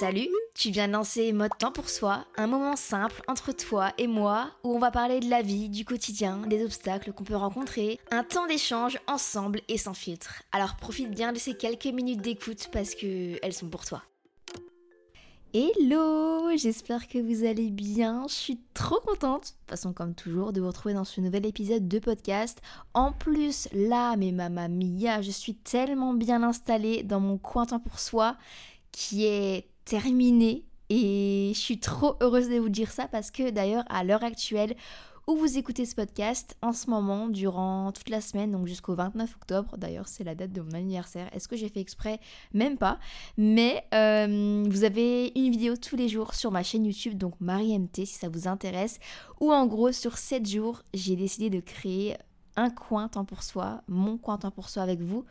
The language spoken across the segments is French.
Salut, tu viens de lancer Mode Temps pour Soi, un moment simple entre toi et moi où on va parler de la vie, du quotidien, des obstacles qu'on peut rencontrer, un temps d'échange ensemble et sans filtre. Alors profite bien de ces quelques minutes d'écoute parce que elles sont pour toi. Hello, j'espère que vous allez bien. Je suis trop contente, de toute façon comme toujours, de vous retrouver dans ce nouvel épisode de podcast. En plus, là, mais mamma mia, je suis tellement bien installée dans mon coin temps pour soi qui est terminé. Et je suis trop heureuse de vous dire ça parce que d'ailleurs à l'heure actuelle où vous écoutez ce podcast en ce moment durant toute la semaine donc jusqu'au 29 octobre d'ailleurs c'est la date de mon anniversaire est-ce que j'ai fait exprès? Même pas. Mais euh, vous avez une vidéo tous les jours sur ma chaîne YouTube donc Marie MT si ça vous intéresse ou en gros sur 7 jours j'ai décidé de créer un coin temps pour soi mon coin temps pour soi avec vous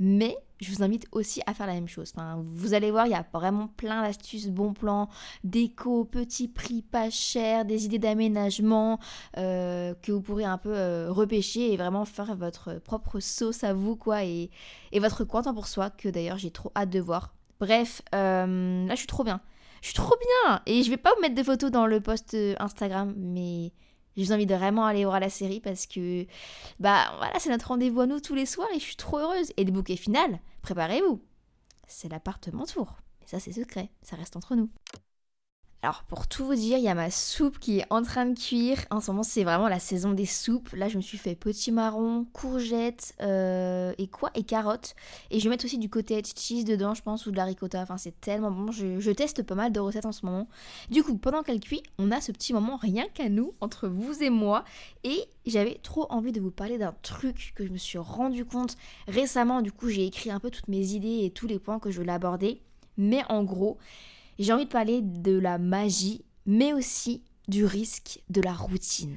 mais je vous invite aussi à faire la même chose. Vous allez voir, il y a vraiment plein d'astuces, bons plans, déco, petits prix, pas cher, des idées d'aménagement euh, que vous pourrez un peu euh, repêcher et vraiment faire votre propre sauce à vous, quoi, et, votre coin pour soi, que d'ailleurs j'ai trop hâte de voir. Bref, euh, là je suis trop bien. Je suis trop bien Et je vais pas vous mettre des photos dans le post Instagram, mais je vous invite vraiment à aller voir la série parce que bah voilà, c'est notre rendez-vous à nous tous les soirs et je suis trop heureuse. Et le bouquet final, préparez-vous. C'est l'appartement tour. Mais ça c'est secret, ça reste entre nous. Alors pour tout vous dire, il y a ma soupe qui est en train de cuire. En ce moment, c'est vraiment la saison des soupes. Là, je me suis fait petit marron, courgettes euh, et quoi? Et carottes. Et je vais mettre aussi du cottage cheese dedans, je pense, ou de la ricotta. Enfin, c'est tellement bon. Je, je teste pas mal de recettes en ce moment. Du coup, pendant qu'elle cuit, on a ce petit moment rien qu'à nous, entre vous et moi. Et j'avais trop envie de vous parler d'un truc que je me suis rendu compte récemment. Du coup, j'ai écrit un peu toutes mes idées et tous les points que je voulais aborder. Mais en gros, j'ai envie de parler de la magie, mais aussi du risque de la routine.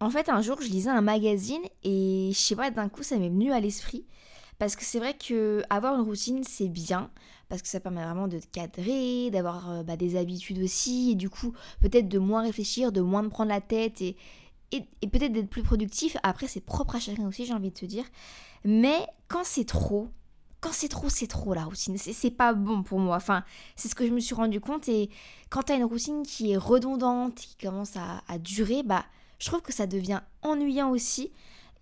En fait, un jour, je lisais un magazine et je sais pas, d'un coup, ça m'est venu à l'esprit. Parce que c'est vrai que avoir une routine, c'est bien, parce que ça permet vraiment de te cadrer, d'avoir euh, bah, des habitudes aussi, et du coup, peut-être de moins réfléchir, de moins te prendre la tête, et, et, et peut-être d'être plus productif. Après, c'est propre à chacun aussi, j'ai envie de te dire. Mais quand c'est trop, quand c'est trop, c'est trop la routine. C'est pas bon pour moi. Enfin, c'est ce que je me suis rendu compte. Et quand t'as une routine qui est redondante, qui commence à, durer, bah, je trouve que ça devient ennuyant aussi.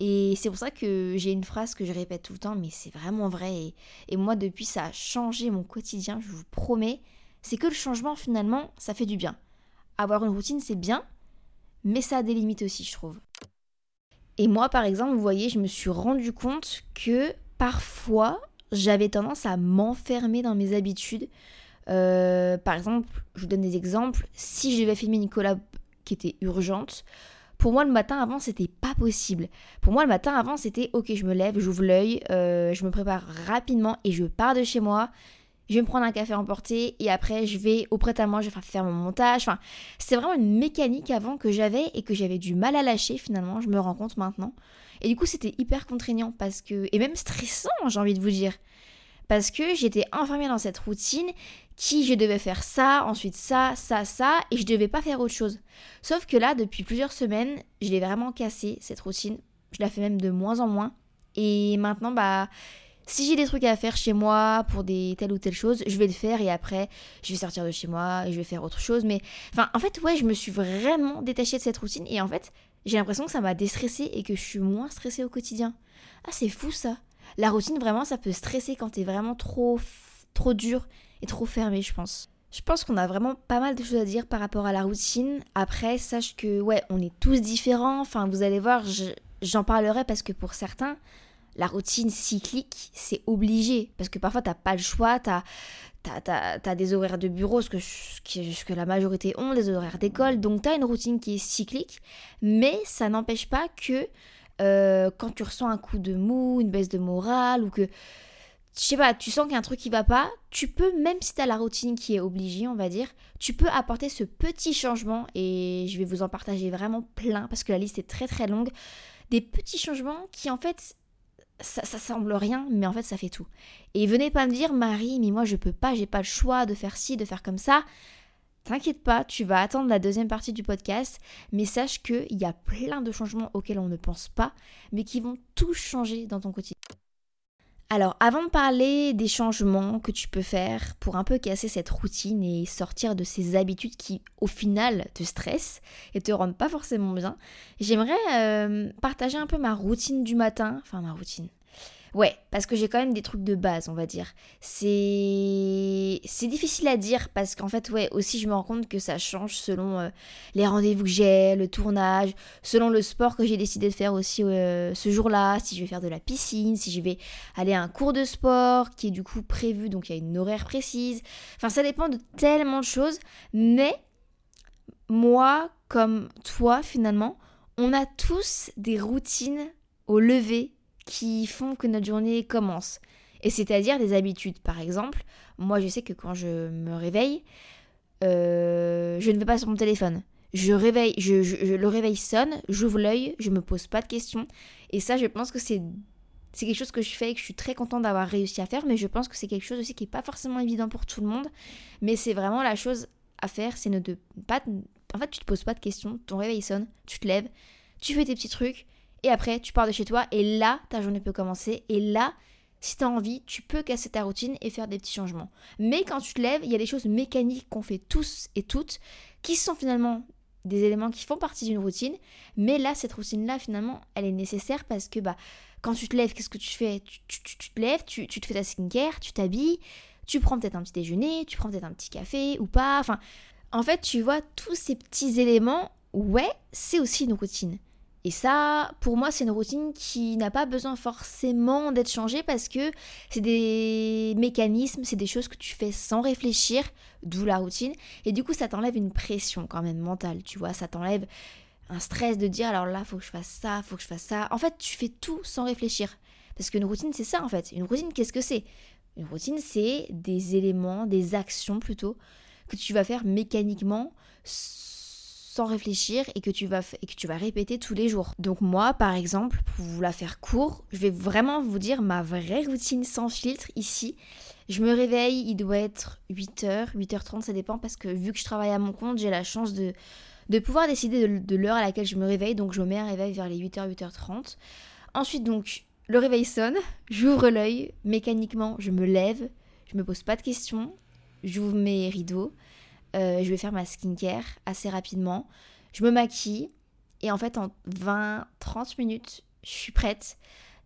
Et c'est pour ça que j'ai une phrase que je répète tout le temps, mais c'est vraiment vrai. Et, moi, depuis, ça a changé mon quotidien, je vous promets. C'est que le changement, finalement, ça fait du bien. Avoir une routine, c'est bien, mais ça a des limites aussi, je trouve. Et moi, par exemple, vous voyez, je me suis rendu compte que parfois, j'avais tendance à m'enfermer dans mes habitudes. Euh, par exemple, je vous donne des exemples. Si je devais filmer une qui était urgente, pour moi le matin avant c'était pas possible. Pour moi le matin avant c'était ok je me lève, j'ouvre l'œil, euh, je me prépare rapidement et je pars de chez moi. Je vais me prendre un café emporté et après je vais au prêt à manger, enfin faire mon montage. Enfin, c'est vraiment une mécanique avant que j'avais et que j'avais du mal à lâcher finalement. Je me rends compte maintenant. Et du coup, c'était hyper contraignant parce que. Et même stressant, j'ai envie de vous dire. Parce que j'étais enfermée dans cette routine qui je devais faire ça, ensuite ça, ça, ça, et je devais pas faire autre chose. Sauf que là, depuis plusieurs semaines, je l'ai vraiment cassée, cette routine. Je la fais même de moins en moins. Et maintenant, bah. Si j'ai des trucs à faire chez moi pour des telle ou telle chose, je vais le faire et après je vais sortir de chez moi et je vais faire autre chose. Mais enfin, en fait, ouais, je me suis vraiment détachée de cette routine et en fait, j'ai l'impression que ça m'a déstressée et que je suis moins stressée au quotidien. Ah, c'est fou ça. La routine, vraiment, ça peut stresser quand t'es vraiment trop, trop dur et trop fermé, je pense. Je pense qu'on a vraiment pas mal de choses à dire par rapport à la routine. Après, sache que, ouais, on est tous différents. Enfin, vous allez voir, j'en parlerai parce que pour certains, la routine cyclique, c'est obligé. Parce que parfois, t'as pas le choix, t'as as, des horaires de bureau, ce que, ce que la majorité ont, des horaires d'école. Donc, t'as une routine qui est cyclique. Mais ça n'empêche pas que euh, quand tu ressens un coup de mou, une baisse de morale, ou que je sais pas, tu sens qu'il y a un truc qui va pas, tu peux, même si tu as la routine qui est obligée, on va dire, tu peux apporter ce petit changement et je vais vous en partager vraiment plein parce que la liste est très très longue. Des petits changements qui en fait, ça, semble rien, mais en fait ça fait tout. Et venez pas me dire, Marie, mais moi je peux pas, j'ai pas le choix de faire ci, de faire comme ça. T'inquiète pas, tu vas attendre la deuxième partie du podcast, mais sache qu'il y a plein de changements auxquels on ne pense pas, mais qui vont tout changer dans ton quotidien. Alors, avant de parler des changements que tu peux faire pour un peu casser cette routine et sortir de ces habitudes qui, au final, te stressent et te rendent pas forcément bien, j'aimerais euh, partager un peu ma routine du matin, enfin ma routine, Ouais, parce que j'ai quand même des trucs de base, on va dire. C'est c'est difficile à dire parce qu'en fait, ouais, aussi je me rends compte que ça change selon euh, les rendez-vous que j'ai, le tournage, selon le sport que j'ai décidé de faire aussi euh, ce jour-là, si je vais faire de la piscine, si je vais aller à un cours de sport qui est du coup prévu, donc il y a une horaire précise. Enfin, ça dépend de tellement de choses, mais moi comme toi finalement, on a tous des routines au lever qui font que notre journée commence. Et c'est-à-dire des habitudes. Par exemple, moi je sais que quand je me réveille, euh, je ne vais pas sur mon téléphone. Je réveille, je, le réveil sonne, j'ouvre l'œil, je me pose pas de questions. Et ça, je pense que c'est c'est quelque chose que je fais et que je suis très contente d'avoir réussi à faire, mais je pense que c'est quelque chose aussi qui n'est pas forcément évident pour tout le monde. Mais c'est vraiment la chose à faire, c'est ne pas. En fait, tu te poses pas de questions, ton réveil sonne, tu te lèves, tu fais tes petits trucs, et après, tu pars de chez toi et là, ta journée peut commencer. Et là, si tu as envie, tu peux casser ta routine et faire des petits changements. Mais quand tu te lèves, il y a des choses mécaniques qu'on fait tous et toutes qui sont finalement des éléments qui font partie d'une routine. Mais là, cette routine-là, finalement, elle est nécessaire parce que bah, quand tu te lèves, qu'est-ce que tu fais? Tu, te lèves, tu, te fais ta skincare, tu t'habilles, tu prends peut-être un petit déjeuner, tu prends peut-être un petit café ou pas. Enfin, en fait, tu vois, tous ces petits éléments, ouais, c'est aussi une routine. Et ça, pour moi, c'est une routine qui n'a pas besoin forcément d'être changée parce que c'est des mécanismes, c'est des choses que tu fais sans réfléchir, d'où la routine. Et du coup, ça t'enlève une pression quand même mentale, tu vois, ça t'enlève un stress de dire alors là, faut que je fasse ça, faut que je fasse ça. En fait, tu fais tout sans réfléchir. Parce qu'une routine, c'est ça en fait. Une routine, qu'est-ce que c'est? Une routine, c'est des éléments, des actions plutôt, que tu vas faire mécaniquement réfléchir et que tu vas et que tu vas répéter tous les jours. Donc moi par exemple, pour vous la faire court, je vais vraiment vous dire ma vraie routine sans filtre ici. Je me réveille, il doit être 8h, 8h30, ça dépend parce que vu que je travaille à mon compte, j'ai la chance de, pouvoir décider de, de l'heure à laquelle je me réveille, donc je me mets un réveil vers les 8h, 8h30. Ensuite donc, le réveil sonne, j'ouvre l'œil, mécaniquement je me lève, je me pose pas de questions, j'ouvre mes rideaux, euh, je vais faire ma skincare assez rapidement. Je me maquille et en fait en 20-30 minutes, je suis prête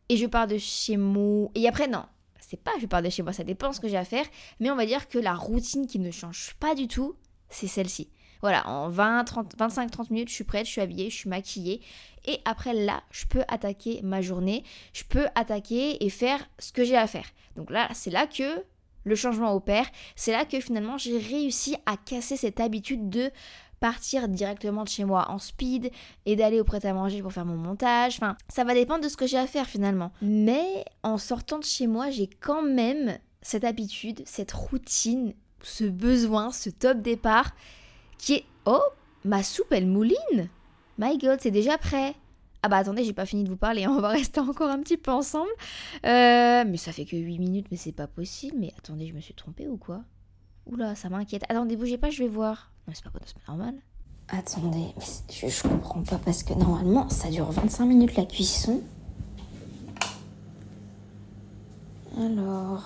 et je pars de chez moi. Et après non, c'est pas je pars de chez moi, ça dépend ce que j'ai à faire, mais on va dire que la routine qui ne change pas du tout, c'est celle-ci. Voilà, en 20, 25-30 minutes, je suis prête, je suis habillée, je suis maquillée. Et après là, je peux attaquer ma journée, je peux attaquer et faire ce que j'ai à faire. Donc là, c'est là que le changement opère, c'est là que finalement j'ai réussi à casser cette habitude de partir directement de chez moi en speed et d'aller au prêt-à-manger pour faire mon montage. Enfin, ça va dépendre de ce que j'ai à faire finalement. Mais en sortant de chez moi, j'ai quand même cette habitude, cette routine, ce besoin, ce top départ qui est Oh, ma soupe elle mouline My god, c'est déjà prêt ah bah attendez, j'ai pas fini de vous parler, on va rester encore un petit peu ensemble. Euh, mais ça fait que 8 minutes, mais c'est pas possible. Mais attendez, je me suis trompée ou quoi? Oula, ça m'inquiète. Attendez, bougez pas, je vais voir. Non, c'est pas, pas normal. Attendez, je, comprends pas parce que normalement ça dure 25 minutes la cuisson. Alors.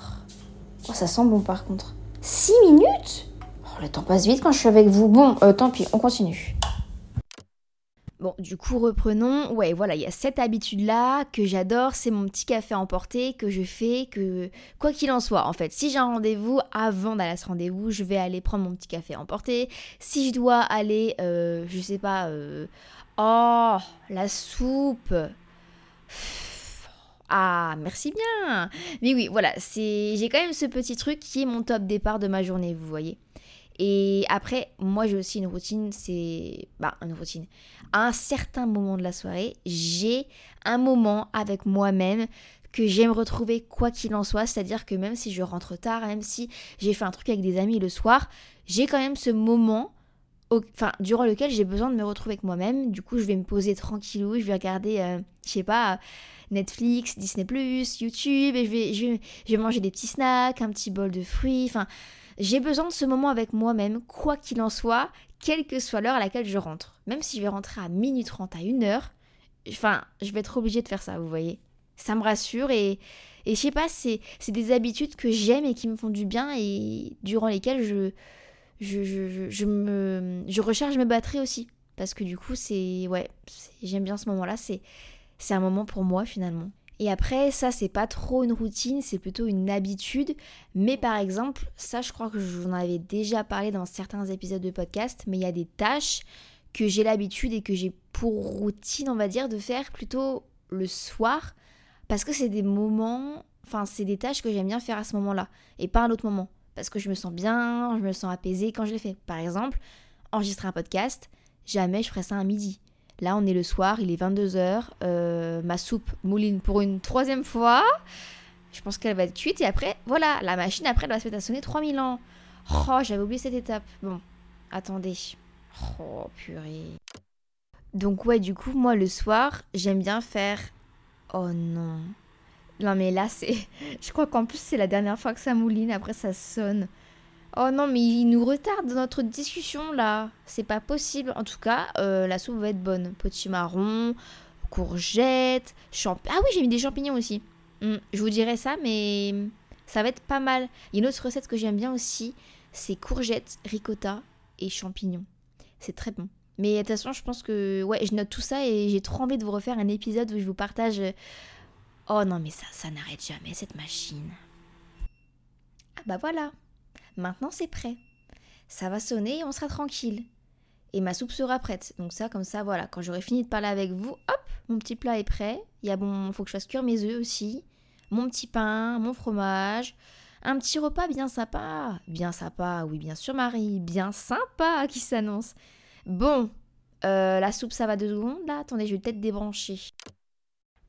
Oh, ça sent bon par contre. 6 minutes? Oh, le temps passe vite quand je suis avec vous. Bon, euh, tant pis, on continue. Bon, du coup, reprenons. Ouais, voilà, il y a cette habitude-là que j'adore, c'est mon petit café emporté que je fais, que quoi qu'il en soit, en fait, si j'ai un rendez-vous, avant d'aller à ce rendez-vous, je vais aller prendre mon petit café emporté. Si je dois aller, euh, je sais pas, euh, oh, la soupe. Ah, merci bien. Mais oui, voilà, c'est j'ai quand même ce petit truc qui est mon top départ de ma journée, vous voyez. Et après, moi j'ai aussi une routine, c'est... Bah, une routine. À un certain moment de la soirée, j'ai un moment avec moi-même que j'aime retrouver quoi qu'il en soit. C'est-à-dire que même si je rentre tard, même si j'ai fait un truc avec des amis le soir, j'ai quand même ce moment enfin, durant lequel j'ai besoin de me retrouver avec moi-même. Du coup, je vais me poser tranquillou, je vais regarder, euh, je sais pas, Netflix, Disney+, YouTube, et je vais, je, vais, je vais manger des petits snacks, un petit bol de fruits, enfin... J'ai besoin de ce moment avec moi-même, quoi qu'il en soit, quelle que soit l'heure à laquelle je rentre. Même si je vais rentrer à minuit 30 à 1 heure, enfin, je vais être obligée de faire ça, vous voyez. Ça me rassure et, et je sais pas, c'est, des habitudes que j'aime et qui me font du bien et durant lesquelles je, je, je, me, je recharge mes batteries aussi. Parce que du coup, c'est. Ouais, j'aime bien ce moment-là. C'est un moment pour moi finalement. Et après, ça, c'est pas trop une routine, c'est plutôt une habitude. Mais par exemple, ça, je crois que je vous en avais déjà parlé dans certains épisodes de podcast, mais il y a des tâches que j'ai l'habitude et que j'ai pour routine, on va dire, de faire plutôt le soir. Parce que c'est des moments, enfin, c'est des tâches que j'aime bien faire à ce moment-là et pas à un autre moment. Parce que je me sens bien, je me sens apaisée quand je les fais. Par exemple, enregistrer un podcast, jamais je ferais ça à midi. Là, on est le soir, il est 22h. Euh, ma soupe mouline pour une troisième fois. Je pense qu'elle va être cuite. Et après, voilà, la machine, après, elle va se mettre à sonner 3000 ans. Oh, j'avais oublié cette étape. Bon, attendez. Oh, purée. Donc, ouais, du coup, moi, le soir, j'aime bien faire. Oh non. Non, mais là, c'est. Je crois qu'en plus, c'est la dernière fois que ça mouline. Après, ça sonne. Oh non, mais il nous retarde notre discussion là. C'est pas possible. En tout cas, euh, la soupe va être bonne. Petit marron, courgettes, champignons. Ah oui, j'ai mis des champignons aussi. Hmm, je vous dirai ça, mais ça va être pas mal. Il y a une autre recette que j'aime bien aussi. C'est courgettes, ricotta et champignons. C'est très bon. Mais de toute façon, je pense que ouais, je note tout ça et j'ai trop envie de vous refaire un épisode où je vous partage. Oh non, mais ça, ça n'arrête jamais cette machine. Ah bah voilà. Maintenant c'est prêt. Ça va sonner et on sera tranquille. Et ma soupe sera prête. Donc ça, comme ça, voilà. Quand j'aurai fini de parler avec vous, hop, mon petit plat est prêt. Il y a bon, faut que je fasse cuire mes œufs aussi. Mon petit pain, mon fromage. Un petit repas bien sympa. Bien sympa, oui, bien sûr, Marie. Bien sympa qui s'annonce. Bon, euh, la soupe, ça va deux secondes là. Attendez, je vais peut-être débrancher.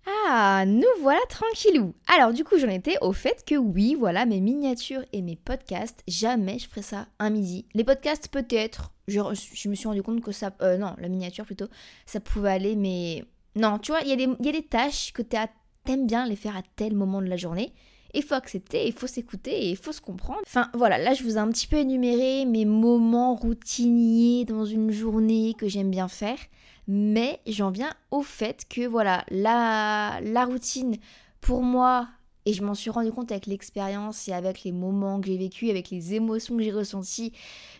Ah, nous voilà tranquillou. Alors du coup, j'en étais au fait que oui, voilà, mes miniatures et mes podcasts, jamais je ferais ça un midi. Les podcasts peut-être, je, me suis rendu compte que ça... Euh, non, la miniature plutôt, ça pouvait aller, mais... Non, tu vois, il y, y, a des tâches que t'aimes bien les faire à tel moment de la journée. Il faut accepter, il faut s'écouter et il faut se comprendre. Enfin voilà, là je vous ai un petit peu énuméré mes moments routiniers dans une journée que j'aime bien faire. Mais j'en viens au fait que voilà, la, routine pour moi, et je m'en suis rendu compte avec l'expérience et avec les moments que j'ai vécu, avec les émotions que j'ai ressenties,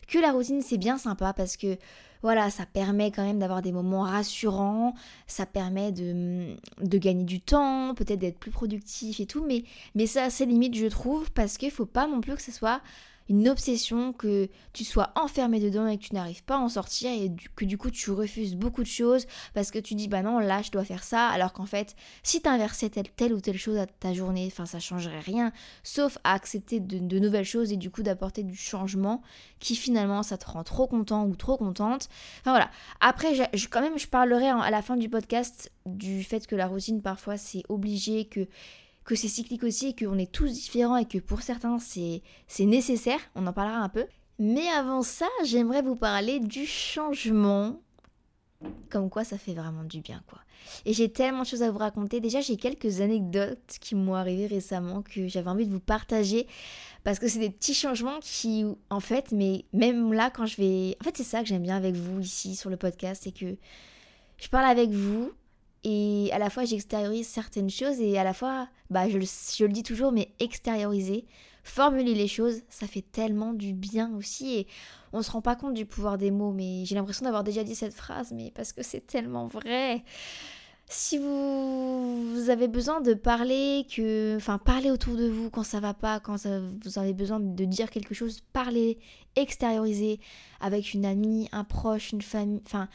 que la routine c'est bien sympa parce que voilà, ça permet quand même d'avoir des moments rassurants, ça permet de, gagner du temps, peut-être d'être plus productif et tout, mais, mais ça a ses limites je trouve parce qu'il faut pas non plus que ce soit une obsession, que tu sois enfermé dedans et que tu n'arrives pas à en sortir et que du coup tu refuses beaucoup de choses parce que tu dis bah non là je dois faire ça alors qu'en fait si tu inversais telle, telle ou telle chose à ta journée, enfin ça changerait rien sauf à accepter de, nouvelles choses et du coup d'apporter du changement qui finalement ça te rend trop content ou trop contente. Enfin voilà. Après quand même je parlerai à la fin du podcast du fait que la routine parfois c'est obligé que que c'est cyclique aussi et qu'on est tous différents et que pour certains c'est nécessaire, on en parlera un peu. Mais avant ça, j'aimerais vous parler du changement. Comme quoi ça fait vraiment du bien quoi. Et j'ai tellement de choses à vous raconter. Déjà j'ai quelques anecdotes qui m'ont arrivé récemment que j'avais envie de vous partager. Parce que c'est des petits changements qui, en fait, mais même là quand je vais... En fait c'est ça que j'aime bien avec vous ici sur le podcast, c'est que je parle avec vous Et à la fois, j'extériorise certaines choses et à la fois, bah, je, le dis toujours, mais extérioriser, formuler les choses, ça fait tellement du bien aussi. Et on se rend pas compte du pouvoir des mots, mais j'ai l'impression d'avoir déjà dit cette phrase, mais parce que c'est tellement vrai. Si vous, avez besoin de parler, enfin, parler autour de vous quand ça va pas, quand vous avez besoin de dire quelque chose, parler, extérioriser avec une amie, un proche, une famille, enfin,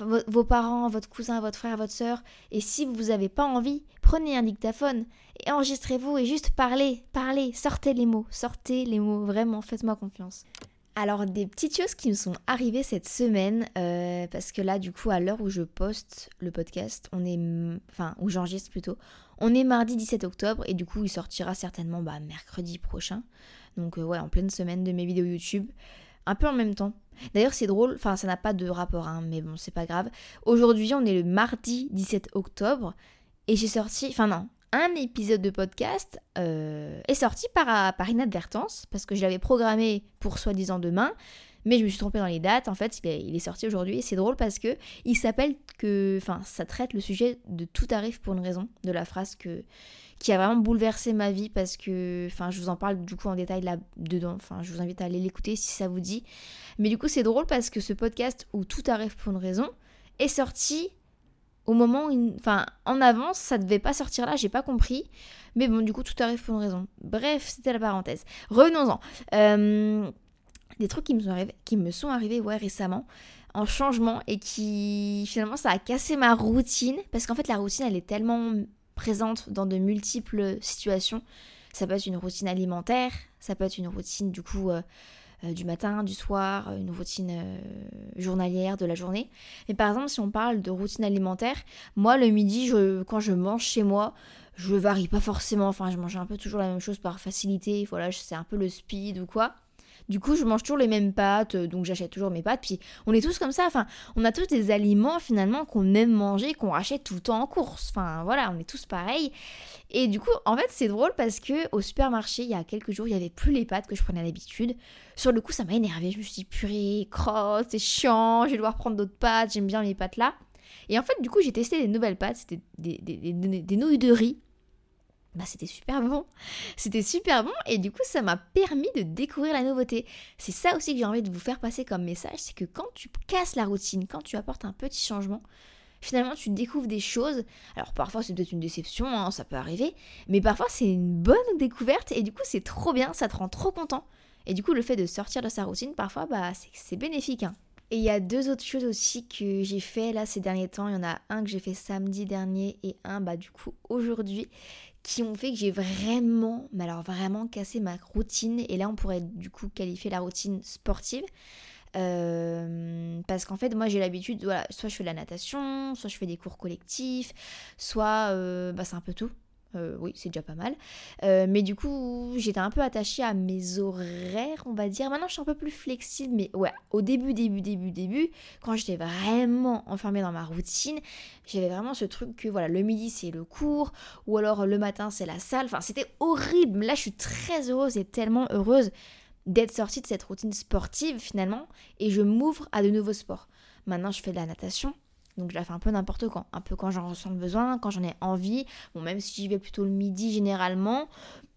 vos parents, votre cousin, votre frère, votre soeur. Et si vous n'avez pas envie, prenez un dictaphone et enregistrez-vous et juste parlez, parlez, sortez les mots, sortez les mots, vraiment, faites-moi confiance. Alors des petites choses qui me sont arrivées cette semaine, euh, parce que là du coup à l'heure où je poste le podcast, on est, enfin où j'enregistre plutôt, on est mardi 17 octobre et du coup il sortira certainement bah, mercredi prochain. Donc euh, ouais en pleine semaine de mes vidéos YouTube, un peu en même temps. D'ailleurs c'est drôle, enfin ça n'a pas de rapport hein, mais bon c'est pas grave. Aujourd'hui on est le mardi 17 octobre et j'ai sorti, enfin non, un épisode de podcast euh, est sorti par, par inadvertance, parce que je l'avais programmé pour soi-disant demain, mais je me suis trompée dans les dates. En fait, il est, sorti aujourd'hui et c'est drôle parce que il s'appelle que. Enfin, ça traite le sujet de tout arrive pour une raison, de la phrase que, qui a vraiment bouleversé ma vie parce que. Enfin, je vous en parle du coup en détail là-dedans. Enfin, je vous invite à aller l'écouter si ça vous dit. Mais du coup, c'est drôle parce que ce podcast où tout arrive pour une raison est sorti au moment où, enfin, en avance, ça devait pas sortir là, j'ai pas compris. Mais bon, du coup, tout arrive pour une raison. Bref, c'était la parenthèse. Revenons-en. Euh, des trucs qui me sont arrivés, qui me sont arrivés ouais, récemment en changement et qui finalement ça a cassé ma routine parce qu'en fait la routine elle est tellement présente dans de multiples situations. Ça peut être une routine alimentaire, ça peut être une routine du coup euh, euh, du matin, du soir, une routine euh, journalière de la journée. Mais par exemple, si on parle de routine alimentaire, moi le midi, quand je mange chez moi, je varie pas forcément. Enfin, je mange un peu toujours la même chose par facilité. Voilà, c'est un peu le speed ou quoi. Du coup, je mange toujours les mêmes pâtes, euh, donc j'achète toujours mes pâtes. Puis on est tous comme ça. Enfin, on a tous des aliments finalement qu'on aime manger, qu'on rachète tout le temps en course. Enfin, voilà, on est tous pareils. Et du coup, en fait, c'est drôle parce que au supermarché, il y a quelques jours, il y avait plus les pâtes que je prenais à l'habitude. Sur le coup, ça m'a énervé. Je me suis dit, purée, crotte, c'est chiant, je vais devoir prendre d'autres pâtes. J'aime bien mes pâtes là. Et en fait, du coup, j'ai testé des nouvelles pâtes. C'était des, des nouilles de riz bah, c'était super bon. C'était super bon et du coup ça m'a permis de découvrir la nouveauté. C'est ça aussi que j'ai envie de vous faire passer comme message, c'est que quand tu casses la routine, quand tu apportes un petit changement, finalement tu découvres des choses. Alors parfois c'est peut-être une déception, hein, ça peut arriver, mais parfois c'est une bonne découverte et du coup c'est trop bien, ça te rend trop content. Et du coup le fait de sortir de sa routine parfois bah c'est bénéfique. Hein. Et il y a deux autres choses aussi que j'ai fait là ces derniers temps. Il y en a un que j'ai fait samedi dernier et un bah du coup aujourd'hui qui ont fait que j'ai vraiment, mais alors vraiment cassé ma routine. Et là, on pourrait du coup qualifier la routine sportive. Euh, parce qu'en fait, moi j'ai l'habitude, voilà, soit je fais de la natation, soit je fais des cours collectifs, soit euh, bah, c'est un peu tout. Euh, oui, c'est déjà pas mal. Euh, mais du coup, j'étais un peu attachée à mes horaires, on va dire. Maintenant, je suis un peu plus flexible, mais ouais, au début, début, début, début, quand j'étais vraiment enfermée dans ma routine, j'avais vraiment ce truc que voilà, le midi c'est le cours, ou alors le matin c'est la salle. Enfin, c'était horrible. Là, je suis très heureuse et tellement heureuse d'être sortie de cette routine sportive finalement, et je m'ouvre à de nouveaux sports. Maintenant, je fais de la natation, donc je la fais un peu n'importe quand, un peu quand j'en ressens le besoin, quand j'en ai envie. Bon, même si j'y vais plutôt le midi généralement,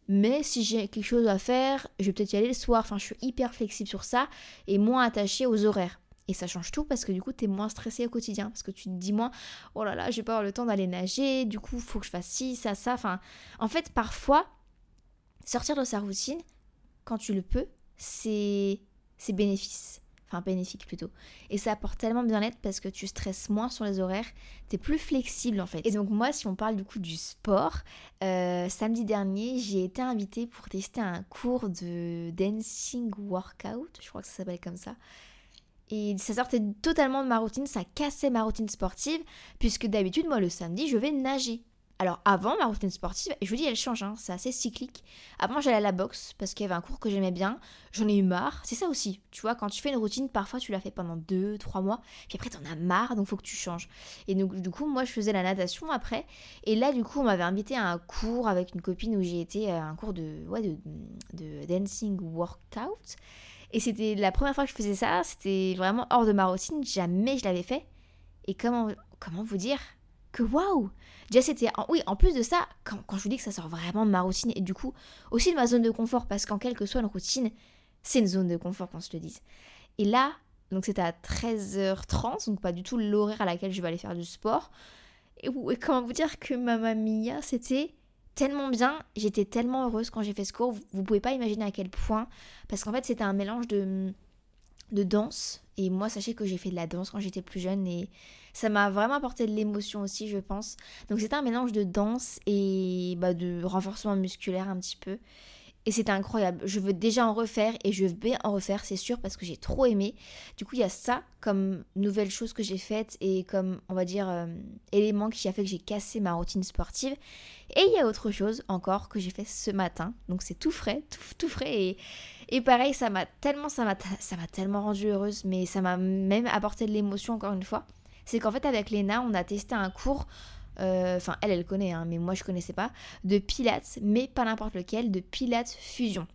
mais si j'ai quelque chose à faire, je vais peut-être y aller le soir. Enfin, je suis hyper flexible sur ça et moins attachée aux horaires. Et ça change tout parce que du coup, tu es moins stressé au quotidien. Parce que tu te dis moins, oh là là, je vais pas avoir le temps d'aller nager, du coup, faut que je fasse ci, ça, ça. Enfin, en fait, parfois, sortir de sa routine, quand tu le peux, c'est bénéfice enfin bénéfique plutôt. Et ça apporte tellement bien-être parce que tu stresses moins sur les horaires, tu es plus flexible en fait. Et donc moi, si on parle du coup du sport, euh, samedi dernier, j'ai été invitée pour tester un cours de dancing workout, je crois que ça s'appelle comme ça. Et ça sortait totalement de ma routine, ça cassait ma routine sportive, puisque d'habitude, moi, le samedi, je vais nager. Alors avant ma routine sportive, je vous dis elle change, hein, c'est assez cyclique. Avant j'allais à la boxe parce qu'il y avait un cours que j'aimais bien, j'en ai eu marre. C'est ça aussi, tu vois, quand tu fais une routine, parfois tu la fais pendant 2-3 mois, puis après t'en as marre, donc faut que tu changes. Et donc du coup moi je faisais la natation après, et là du coup on m'avait invité à un cours avec une copine où j'ai été à un cours de, ouais, de dancing workout. Et c'était la première fois que je faisais ça, c'était vraiment hors de ma routine, jamais je l'avais fait. Et comment, comment vous dire? Que waouh Déjà, c'était. Oui, en plus de ça, quand, je vous dis que ça sort vraiment de ma routine et du coup aussi de ma zone de confort, parce qu'en quelle que soit une routine, c'est une zone de confort qu'on se le dise. Et là, donc c'était à 13h30, donc pas du tout l'horaire à laquelle je vais aller faire du sport. Et, et comment vous dire que Mamma Mia, c'était tellement bien, j'étais tellement heureuse quand j'ai fait ce cours, vous, vous pouvez pas imaginer à quel point, parce qu'en fait c'était un mélange de, de danse, et moi sachez que j'ai fait de la danse quand j'étais plus jeune, et ça m'a vraiment apporté de l'émotion aussi je pense. Donc c'était un mélange de danse et bah, de renforcement musculaire un petit peu. Et c'était incroyable. Je veux déjà en refaire et je vais en refaire, c'est sûr, parce que j'ai trop aimé. Du coup, il y a ça comme nouvelle chose que j'ai faite et comme, on va dire, euh, élément qui a fait que j'ai cassé ma routine sportive. Et il y a autre chose encore que j'ai fait ce matin. Donc c'est tout frais, tout, frais. Et, et pareil, ça m'a tellement, ça m'a tellement rendue heureuse, mais ça m'a même apporté de l'émotion encore une fois. C'est qu'en fait, avec Léna, on a testé un cours euh, enfin elle elle connaît hein, mais moi je connaissais pas, de Pilates, mais pas n'importe lequel, de Pilates Fusion.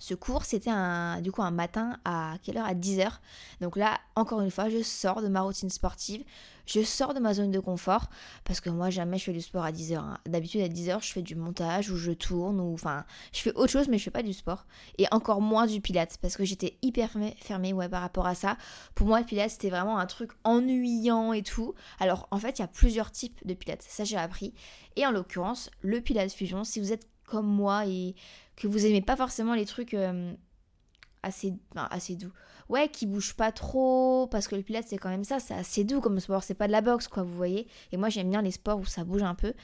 Ce cours, c'était un, du coup un matin à quelle heure? À 10h. Donc là, encore une fois, je sors de ma routine sportive, je sors de ma zone de confort, parce que moi, jamais je fais du sport à 10h. Hein. D'habitude, à 10h, je fais du montage ou je tourne, ou enfin, je fais autre chose, mais je fais pas du sport. Et encore moins du pilates, parce que j'étais hyper fermée, fermée ouais, par rapport à ça. Pour moi, le pilates, c'était vraiment un truc ennuyant et tout. Alors, en fait, il y a plusieurs types de pilates, ça j'ai appris. Et en l'occurrence, le pilates fusion, si vous êtes comme moi et que vous aimez pas forcément les trucs euh, assez, doux. Ouais, qui bougent pas trop, parce que le pilates c'est quand même ça, c'est assez doux comme sport, c'est pas de la boxe quoi, vous voyez. Et moi j'aime bien les sports où ça bouge un peu.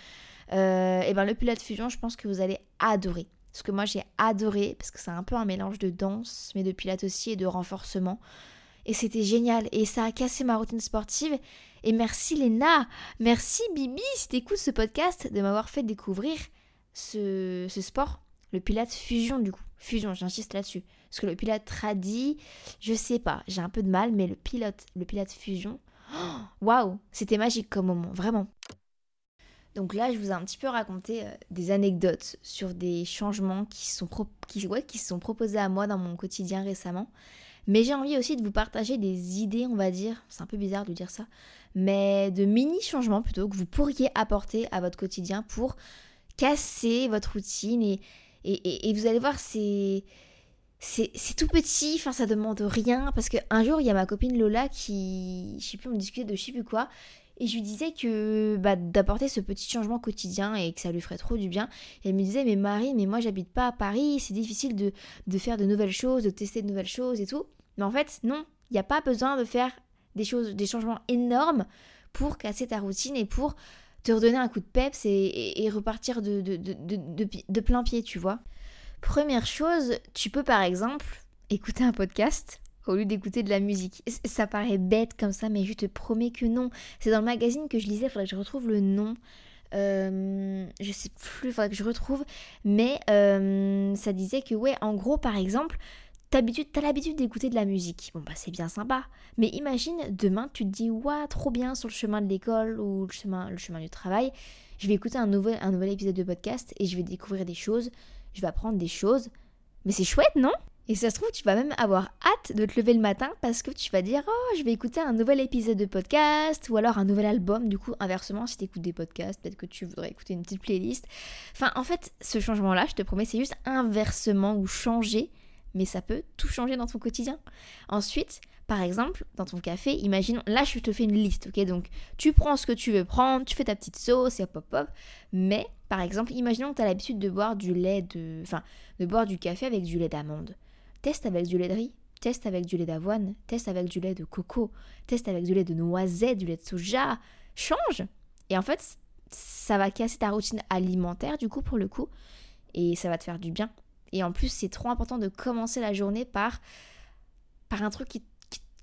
Euh, et ben le pilates fusion, je pense que vous allez adorer. Parce que moi j'ai adoré, parce que c'est un peu un mélange de danse, mais de pilates aussi et de renforcement. Et c'était génial. Et ça a cassé ma routine sportive. Et merci Léna, merci Bibi si t'écoutes ce podcast de m'avoir fait découvrir ce, ce sport le Pilates fusion du coup. Fusion, j'insiste là-dessus. Parce que le Pilates tradit, je sais pas, j'ai un peu de mal, mais le Pilates, le Pilates fusion, waouh, c'était magique comme moment, vraiment. Donc là, je vous ai un petit peu raconté euh, des anecdotes sur des changements qui sont, sont proposés à moi dans mon quotidien récemment. Mais j'ai envie aussi de vous partager des idées, on va dire, c'est un peu bizarre de dire ça, mais de mini changements plutôt que vous pourriez apporter à votre quotidien pour casser votre routine et, et, vous allez voir, c'est tout petit, enfin ça demande rien, parce qu'un jour il y a ma copine Lola qui, je sais plus, on discutait de je sais plus quoi, et je lui disais que bah, d'apporter ce petit changement quotidien et que ça lui ferait trop du bien. Elle me disait, mais Marie, mais moi j'habite pas à Paris, c'est difficile de, de, faire de nouvelles choses, de tester de nouvelles choses et tout. Mais en fait, non, il n'y a pas besoin de faire des choses, des changements énormes pour casser ta routine et pour te redonner un coup de peps et, repartir de, plein pied, tu vois. Première chose, tu peux par exemple écouter un podcast au lieu d'écouter de la musique. Ça paraît bête comme ça, mais je te promets que non. C'est dans le magazine que je lisais, il faudrait que je retrouve le nom. Euh, je sais plus, il faudrait que je retrouve. Mais euh, ça disait que, ouais, en gros, par exemple, T'as l'habitude d'écouter de la musique. Bon, bah, c'est bien sympa. Mais imagine, demain, tu te dis, waouh, trop bien sur le chemin de l'école ou le chemin, le chemin du travail. Je vais écouter un nouvel, un nouvel épisode de podcast et je vais découvrir des choses. Je vais apprendre des choses. Mais c'est chouette, non? Et ça se trouve, tu vas même avoir hâte de te lever le matin parce que tu vas dire Oh, je vais écouter un nouvel épisode de podcast ou alors un nouvel album. Du coup, inversement, si tu écoutes des podcasts, peut-être que tu voudrais écouter une petite playlist. Enfin, en fait, ce changement-là, je te promets, c'est juste inversement ou changer mais ça peut tout changer dans ton quotidien. Ensuite, par exemple, dans ton café, imagine, là je te fais une liste, ok? Donc tu prends ce que tu veux prendre, tu fais ta petite sauce et hop hop hop. Mais par exemple, imaginons que tu as l'habitude de boire du lait de. Enfin, de boire du café avec du lait d'amande. Teste avec du lait de riz, teste avec du lait d'avoine, teste avec du lait de coco, teste avec du lait de noisette, du lait de soja. Change Et en fait, ça va casser ta routine alimentaire du coup pour le coup. Et ça va te faire du bien. Et en plus, c'est trop important de commencer la journée par, par un truc qui,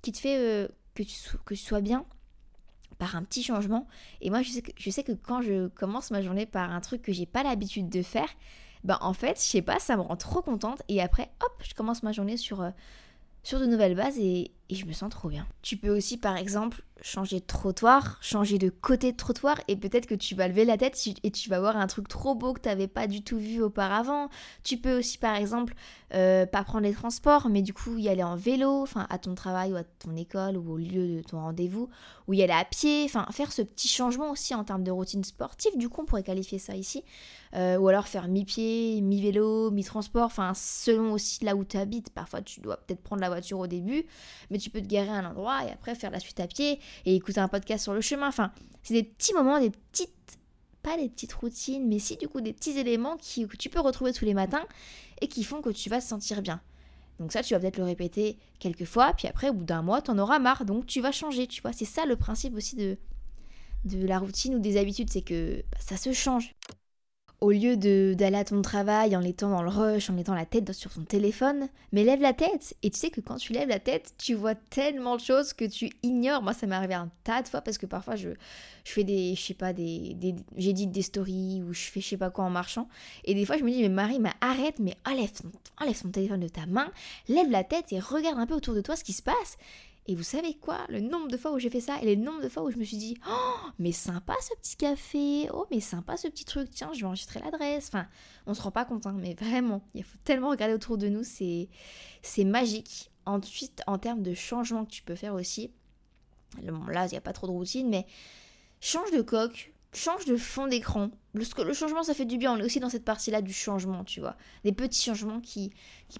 qui, te fait euh, que, tu, que tu sois bien, par un petit changement. Et moi, je sais, que, je sais que quand je commence ma journée par un truc que j'ai pas l'habitude de faire, ben en fait, je sais pas, ça me rend trop contente. Et après, hop, je commence ma journée sur, euh, sur de nouvelles bases et, et je me sens trop bien. Tu peux aussi par exemple changer de trottoir, changer de côté de trottoir et peut-être que tu vas lever la tête et tu vas voir un truc trop beau que tu n'avais pas du tout vu auparavant. Tu peux aussi par exemple euh, pas prendre les transports mais du coup y aller en vélo, enfin à ton travail ou à ton école ou au lieu de ton rendez-vous, ou y aller à pied, enfin faire ce petit changement aussi en termes de routine sportive, du coup on pourrait qualifier ça ici. Euh, ou alors faire mi-pied, mi-vélo, mi-transport, enfin selon aussi là où tu habites. Parfois tu dois peut-être prendre la voiture au début, tu peux te garer à un endroit et après faire la suite à pied et écouter un podcast sur le chemin. Enfin, c'est des petits moments, des petites, pas des petites routines, mais si du coup des petits éléments qui, que tu peux retrouver tous les matins et qui font que tu vas te sentir bien. Donc ça, tu vas peut-être le répéter quelques fois, puis après, au bout d'un mois, tu en auras marre, donc tu vas changer, tu vois. C'est ça le principe aussi de, de la routine ou des habitudes, c'est que bah, ça se change au lieu d'aller à ton travail en étant dans le rush, en mettant la tête sur ton téléphone, mais lève la tête. Et tu sais que quand tu lèves la tête, tu vois tellement de choses que tu ignores. Moi, ça m'est arrivé un tas de fois parce que parfois je, je fais des, je sais pas, des, des j'édite des stories ou je fais je sais pas quoi en marchant. Et des fois, je me dis, mais Marie, mais arrête, mais enlève enlève ton téléphone de ta main, lève la tête et regarde un peu autour de toi ce qui se passe. Et vous savez quoi? Le nombre de fois où j'ai fait ça et le nombre de fois où je me suis dit Oh, mais sympa ce petit café Oh, mais sympa ce petit truc Tiens, je vais enregistrer l'adresse. Enfin, on se rend pas compte, hein, mais vraiment, il faut tellement regarder autour de nous, c'est, c'est magique. Ensuite, en termes de changement que tu peux faire aussi, là, il n'y a pas trop de routine, mais change de coque, change de fond d'écran. Le, changement, ça fait du bien. On est aussi dans cette partie-là du changement, tu vois. Des petits changements qui,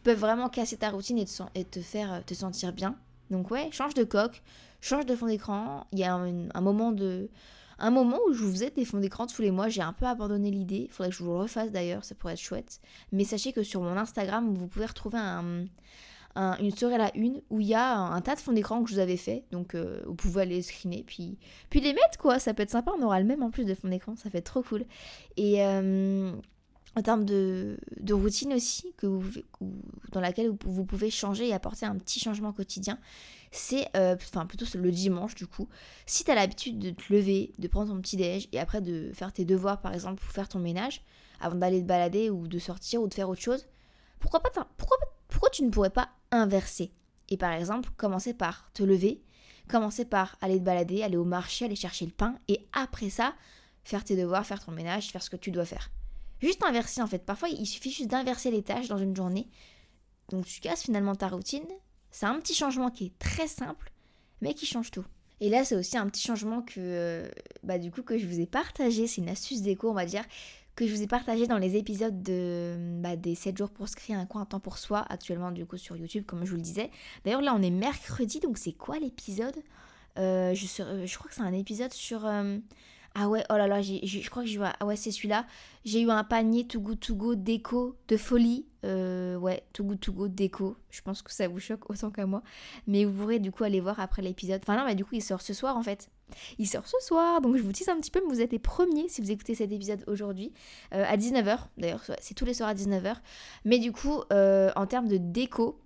peuvent vraiment casser ta routine et te, et te faire te sentir bien. Donc ouais, change de coque, change de fond d'écran. Il y a un, moment de un moment où je vous faisais des fonds d'écran tous les mois, j'ai un peu abandonné l'idée. Il faudrait que je vous le refasse d'ailleurs, ça pourrait être chouette. Mais sachez que sur mon Instagram, vous pouvez retrouver un, une story à la une où il y a un, tas de fonds d'écran que je vous avais fait. Donc euh, vous pouvez aller screener puis, puis les mettre quoi. Ça peut être sympa, on aura le même en plus de fond d'écran, ça fait trop cool. Et euh, en termes de, routine aussi, que dans laquelle vous, pouvez changer et apporter un petit changement quotidien, c'est, euh, enfin plutôt le dimanche du coup, si tu l'habitude de te lever, de prendre ton petit déj et après de faire tes devoirs par exemple pour faire ton ménage, avant d'aller te balader ou de sortir ou de faire autre chose, pourquoi, pas pourquoi, pourquoi tu ne pourrais pas inverser? Et par exemple, commencer par te lever, commencer par aller te balader, aller au marché, aller chercher le pain et après ça, faire tes devoirs, faire ton ménage, faire ce que tu dois faire. Juste inverser en fait. Parfois, il suffit juste d'inverser les tâches dans une journée. Donc tu casses finalement ta routine. C'est un petit changement qui est très simple, mais qui change tout. Et là, c'est aussi un petit changement que, euh, bah, du coup, que je vous ai partagé. C'est une astuce d'écho, on va dire, que je vous ai partagé dans les épisodes de, bah, des 7 jours pour se un coin à temps pour soi, actuellement, du coup, sur YouTube, comme je vous le disais. D'ailleurs, là, on est mercredi, donc c'est quoi l'épisode? Euh, je, je, crois que c'est un épisode sur. Euh, ah ouais, oh là là, je crois que je vois. Ah ouais, c'est celui-là. J'ai eu un panier Too Good To Go déco de folie. Euh, ouais, Too Good To Go déco. Je pense que ça vous choque autant qu'à moi. Mais vous pourrez du coup aller voir après l'épisode. Enfin non, mais du coup, il sort ce soir en fait. Il sort ce soir, donc je vous dis un petit peu, mais vous êtes les premiers si vous écoutez cet épisode aujourd'hui, euh, à 19h. D'ailleurs, c'est tous les soirs à 19h. Mais du coup, euh, en termes de déco,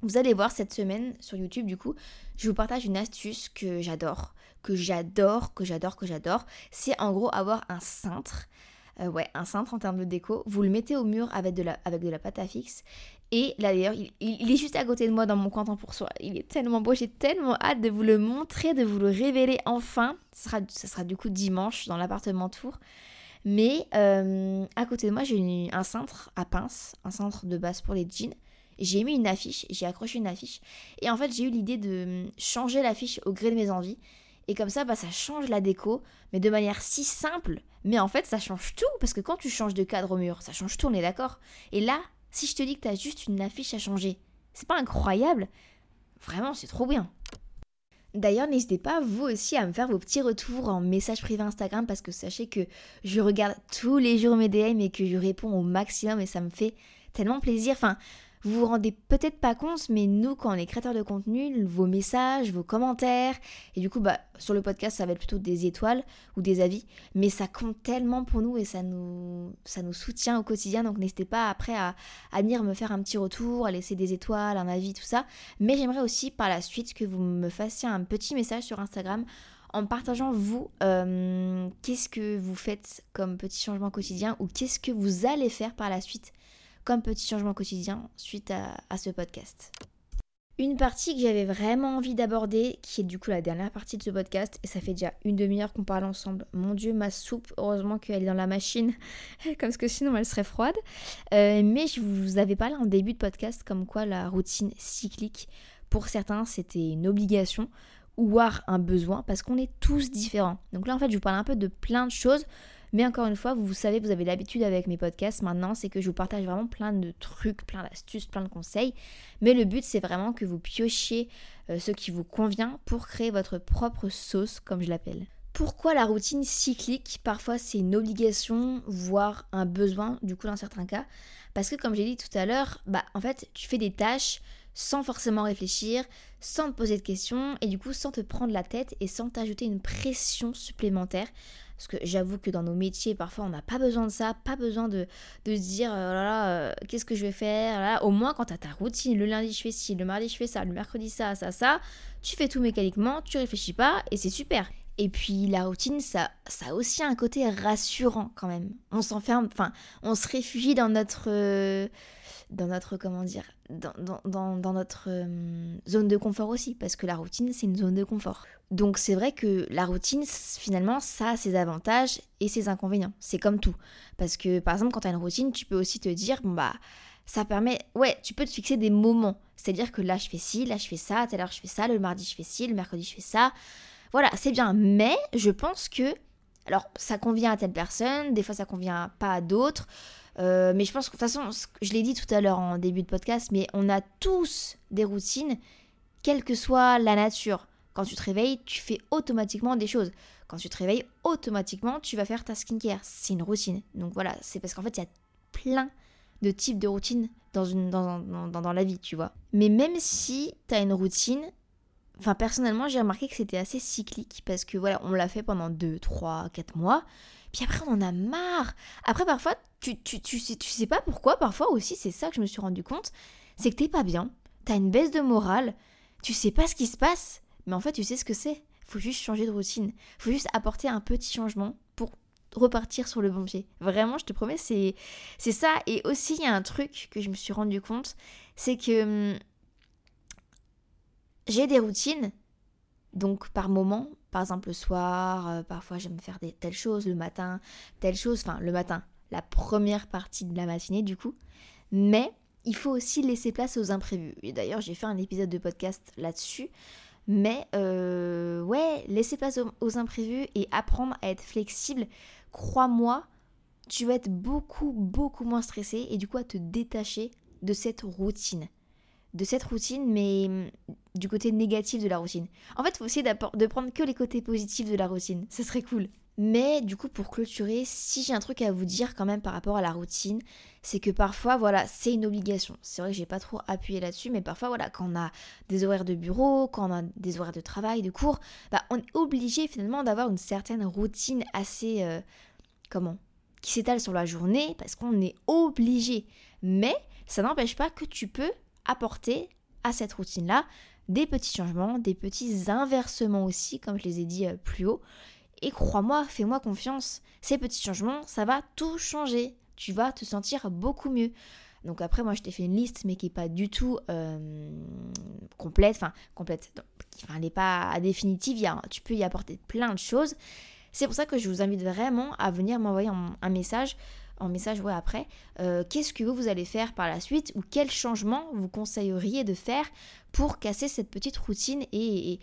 vous allez voir cette semaine sur YouTube, du coup, je vous partage une astuce que j'adore que j'adore, que j'adore, que j'adore, c'est en gros avoir un cintre. Euh, ouais, un cintre en termes de déco. Vous le mettez au mur avec de la, avec de la pâte à fixe. Et là d'ailleurs, il, est juste à côté de moi dans mon compte pour soi. Il est tellement beau, j'ai tellement hâte de vous le montrer, de vous le révéler enfin. Ce sera, ce sera du coup dimanche dans l'appartement Tour. Mais euh, à côté de moi, j'ai un cintre à pince, un cintre de base pour les jeans. J'ai mis une affiche, j'ai accroché une affiche. Et en fait, j'ai eu l'idée de changer l'affiche au gré de mes envies. Et comme ça, bah, ça change la déco, mais de manière si simple. Mais en fait, ça change tout, parce que quand tu changes de cadre au mur, ça change tout, on est d'accord. Et là, si je te dis que tu as juste une affiche à changer, c'est pas incroyable? Vraiment, c'est trop bien. D'ailleurs, n'hésitez pas, vous aussi, à me faire vos petits retours en message privé Instagram, parce que sachez que je regarde tous les jours mes DM et que je réponds au maximum, et ça me fait tellement plaisir. Enfin, vous vous rendez peut-être pas compte, mais nous, quand on est créateur de contenu, vos messages, vos commentaires, et du coup, bah, sur le podcast, ça va être plutôt des étoiles ou des avis, mais ça compte tellement pour nous et ça nous, soutient au quotidien. Donc n'hésitez pas après à, venir me faire un petit retour, à laisser des étoiles, un avis, tout ça. Mais j'aimerais aussi par la suite que vous me fassiez un petit message sur Instagram en partageant vous, euh, qu'est-ce que vous faites comme petit changement quotidien ou qu'est-ce que vous allez faire par la suite comme petit changement quotidien suite à, ce podcast. Une partie que j'avais vraiment envie d'aborder, qui est du coup la dernière partie de ce podcast, et ça fait déjà une demi-heure qu'on parle ensemble. Mon dieu, ma soupe, heureusement qu'elle est dans la machine, comme que sinon elle serait froide. Euh, mais je vous avais parlé en début de podcast comme quoi la routine cyclique, pour certains, c'était une obligation voire un besoin, parce qu'on est tous différents. Donc là, en fait, je vous parle un peu de plein de choses. Mais encore une fois, vous, savez, vous avez l'habitude avec mes podcasts maintenant, c'est que je vous partage vraiment plein de trucs, plein d'astuces, plein de conseils. Mais le but, c'est vraiment que vous piochiez euh, ce qui vous convient pour créer votre propre sauce, comme je l'appelle. Pourquoi la routine cyclique Parfois, c'est une obligation, voire un besoin, du coup, dans certains cas? Parce que, comme j'ai dit tout à l'heure, bah, en fait, tu fais des tâches sans forcément réfléchir, sans te poser de questions et du coup sans te prendre la tête et sans t'ajouter une pression supplémentaire. Parce que j'avoue que dans nos métiers, parfois, on n'a pas besoin de ça, pas besoin de, se dire, oh là là, euh, qu'est-ce que je vais faire là. Au moins, quand tu ta routine, le lundi, je fais ci, le mardi, je fais ça, le mercredi, ça, ça, ça, tu fais tout mécaniquement, tu réfléchis pas, et c'est super. Et puis la routine, ça, ça a aussi un côté rassurant quand même. On s'enferme, enfin, on se réfugie dans notre, euh, dans notre, comment dire, dans, dans, dans, notre euh, zone de confort aussi, parce que la routine, c'est une zone de confort. Donc c'est vrai que la routine, finalement, ça a ses avantages et ses inconvénients. C'est comme tout. Parce que, par exemple, quand tu as une routine, tu peux aussi te dire, bon bah, ça permet, ouais, tu peux te fixer des moments. C'est-à-dire que là, je fais ci, là, je fais ça, à l'heure, je fais ça, le mardi, je fais ci, le mercredi, je fais ça. Voilà, c'est bien. Mais je pense que, alors, ça convient à telle personne, des fois, ça convient pas à d'autres. Euh, mais je pense que de toute façon, je l'ai dit tout à l'heure en début de podcast, mais on a tous des routines, quelle que soit la nature. Quand tu te réveilles, tu fais automatiquement des choses. Quand tu te réveilles, automatiquement, tu vas faire ta skincare. C'est une routine. Donc voilà, c'est parce qu'en fait, il y a plein de types de routines dans, une, dans, dans, dans la vie, tu vois. Mais même si tu as une routine, enfin personnellement, j'ai remarqué que c'était assez cyclique parce que voilà, on l'a fait pendant 2, 3, 4 mois. Puis après, on en a marre. Après, parfois, tu, tu, tu, sais, tu sais pas pourquoi. Parfois aussi, c'est ça que je me suis rendu compte. C'est que t'es pas bien. T'as une baisse de morale. Tu sais pas ce qui se passe. Mais en fait, tu sais ce que c'est. Faut juste changer de routine. Faut juste apporter un petit changement pour repartir sur le bon pied. Vraiment, je te promets, c'est, c'est ça. Et aussi, il y a un truc que je me suis rendu compte. C'est que hum, j'ai des routines. Donc, par moment, par exemple, le soir, euh, parfois j'aime faire telle chose, le matin, telle chose, enfin le matin, la première partie de la matinée du coup. Mais il faut aussi laisser place aux imprévus. Et d'ailleurs, j'ai fait un épisode de podcast là-dessus. Mais euh, ouais, laisser place aux, imprévus et apprendre à être flexible, crois-moi, tu vas être beaucoup, beaucoup moins stressé et du coup à te détacher de cette routine de cette routine, mais hum, du côté négatif de la routine. En fait, il faut essayer de prendre que les côtés positifs de la routine. Ce serait cool. Mais du coup, pour clôturer, si j'ai un truc à vous dire quand même par rapport à la routine, c'est que parfois, voilà, c'est une obligation. C'est vrai que j'ai pas trop appuyé là-dessus, mais parfois, voilà, quand on a des horaires de bureau, quand on a des horaires de travail, de cours, bah, on est obligé finalement d'avoir une certaine routine assez, euh, comment, qui s'étale sur la journée, parce qu'on est obligé. Mais ça n'empêche pas que tu peux apporter à cette routine-là des petits changements, des petits inversements aussi, comme je les ai dit euh, plus haut. Et crois-moi, fais-moi confiance, ces petits changements, ça va tout changer. Tu vas te sentir beaucoup mieux. Donc après, moi, je t'ai fait une liste, mais qui n'est pas du tout euh, complète. Enfin, complète. Enfin, elle n'est pas définitive. Il tu peux y apporter plein de choses. C'est pour ça que je vous invite vraiment à venir m'envoyer un message en message ouais, après, euh, qu'est-ce que vous, vous allez faire par la suite ou quel changement vous conseilleriez de faire pour casser cette petite routine et,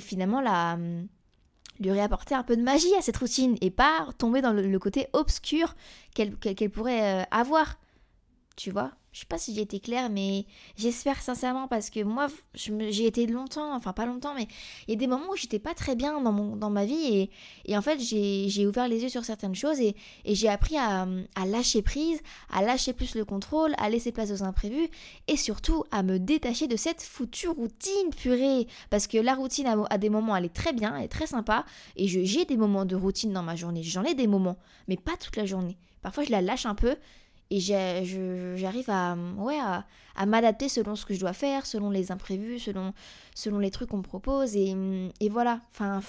finalement la, hum, lui réapporter un peu de magie à cette routine et pas tomber dans le, côté obscur qu'elle pourrait euh, avoir. Tu vois je sais pas si j'ai été claire, mais j'espère sincèrement parce que moi, j'ai été longtemps, enfin pas longtemps, mais il y a des moments où j'étais pas très bien dans, mon, dans ma vie et, en fait, j'ai ouvert les yeux sur certaines choses et, j'ai appris à, lâcher prise, à lâcher plus le contrôle, à laisser place aux imprévus et surtout à me détacher de cette foutue routine purée. Parce que la routine, à, des moments, elle est très bien, elle est très sympa et j'ai des moments de routine dans ma journée, j'en ai des moments, mais pas toute la journée. Parfois, je la lâche un peu et j'arrive à, ouais, à, m'adapter selon ce que je dois faire, selon les imprévus, selon, selon les trucs qu'on me propose. Et, voilà, enfin,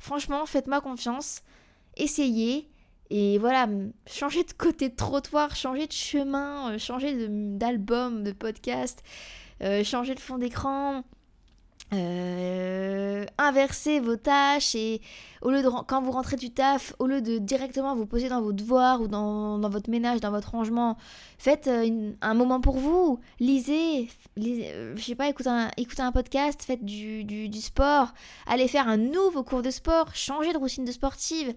franchement, faites-moi confiance, essayez. Et voilà, changer de côté de trottoir, changer de chemin, euh, changer d'album, de, podcast. euh, changer le fond d'écran, euh, inverser vos tâches et au lieu de quand vous rentrez du taf, au lieu de directement vous poser dans vos devoirs ou dans, votre ménage, dans votre rangement, faites euh, un moment pour vous, lisez, je sais pas, écoutez un, écoutez un podcast, faites du, du, sport, allez faire un nouveau cours de sport, changez de routine de sportive.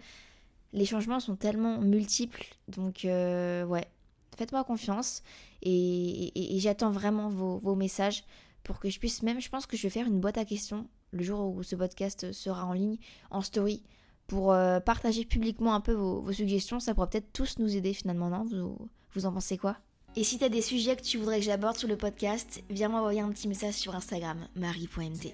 Les changements sont tellement multiples, donc ouais, faites-moi confiance et, j'attends vraiment vos, messages pour que je puisse même, je pense que je vais faire une boîte à questions le jour où ce podcast sera en ligne, en story, pour euh, partager publiquement un peu vos, suggestions. Ça pourrait peut-être tous nous aider finalement, non? Vous, vous en pensez quoi? Et si t'as des sujets que tu voudrais que j'aborde sur le podcast, viens m'envoyer un petit message sur Instagram, marie.mt.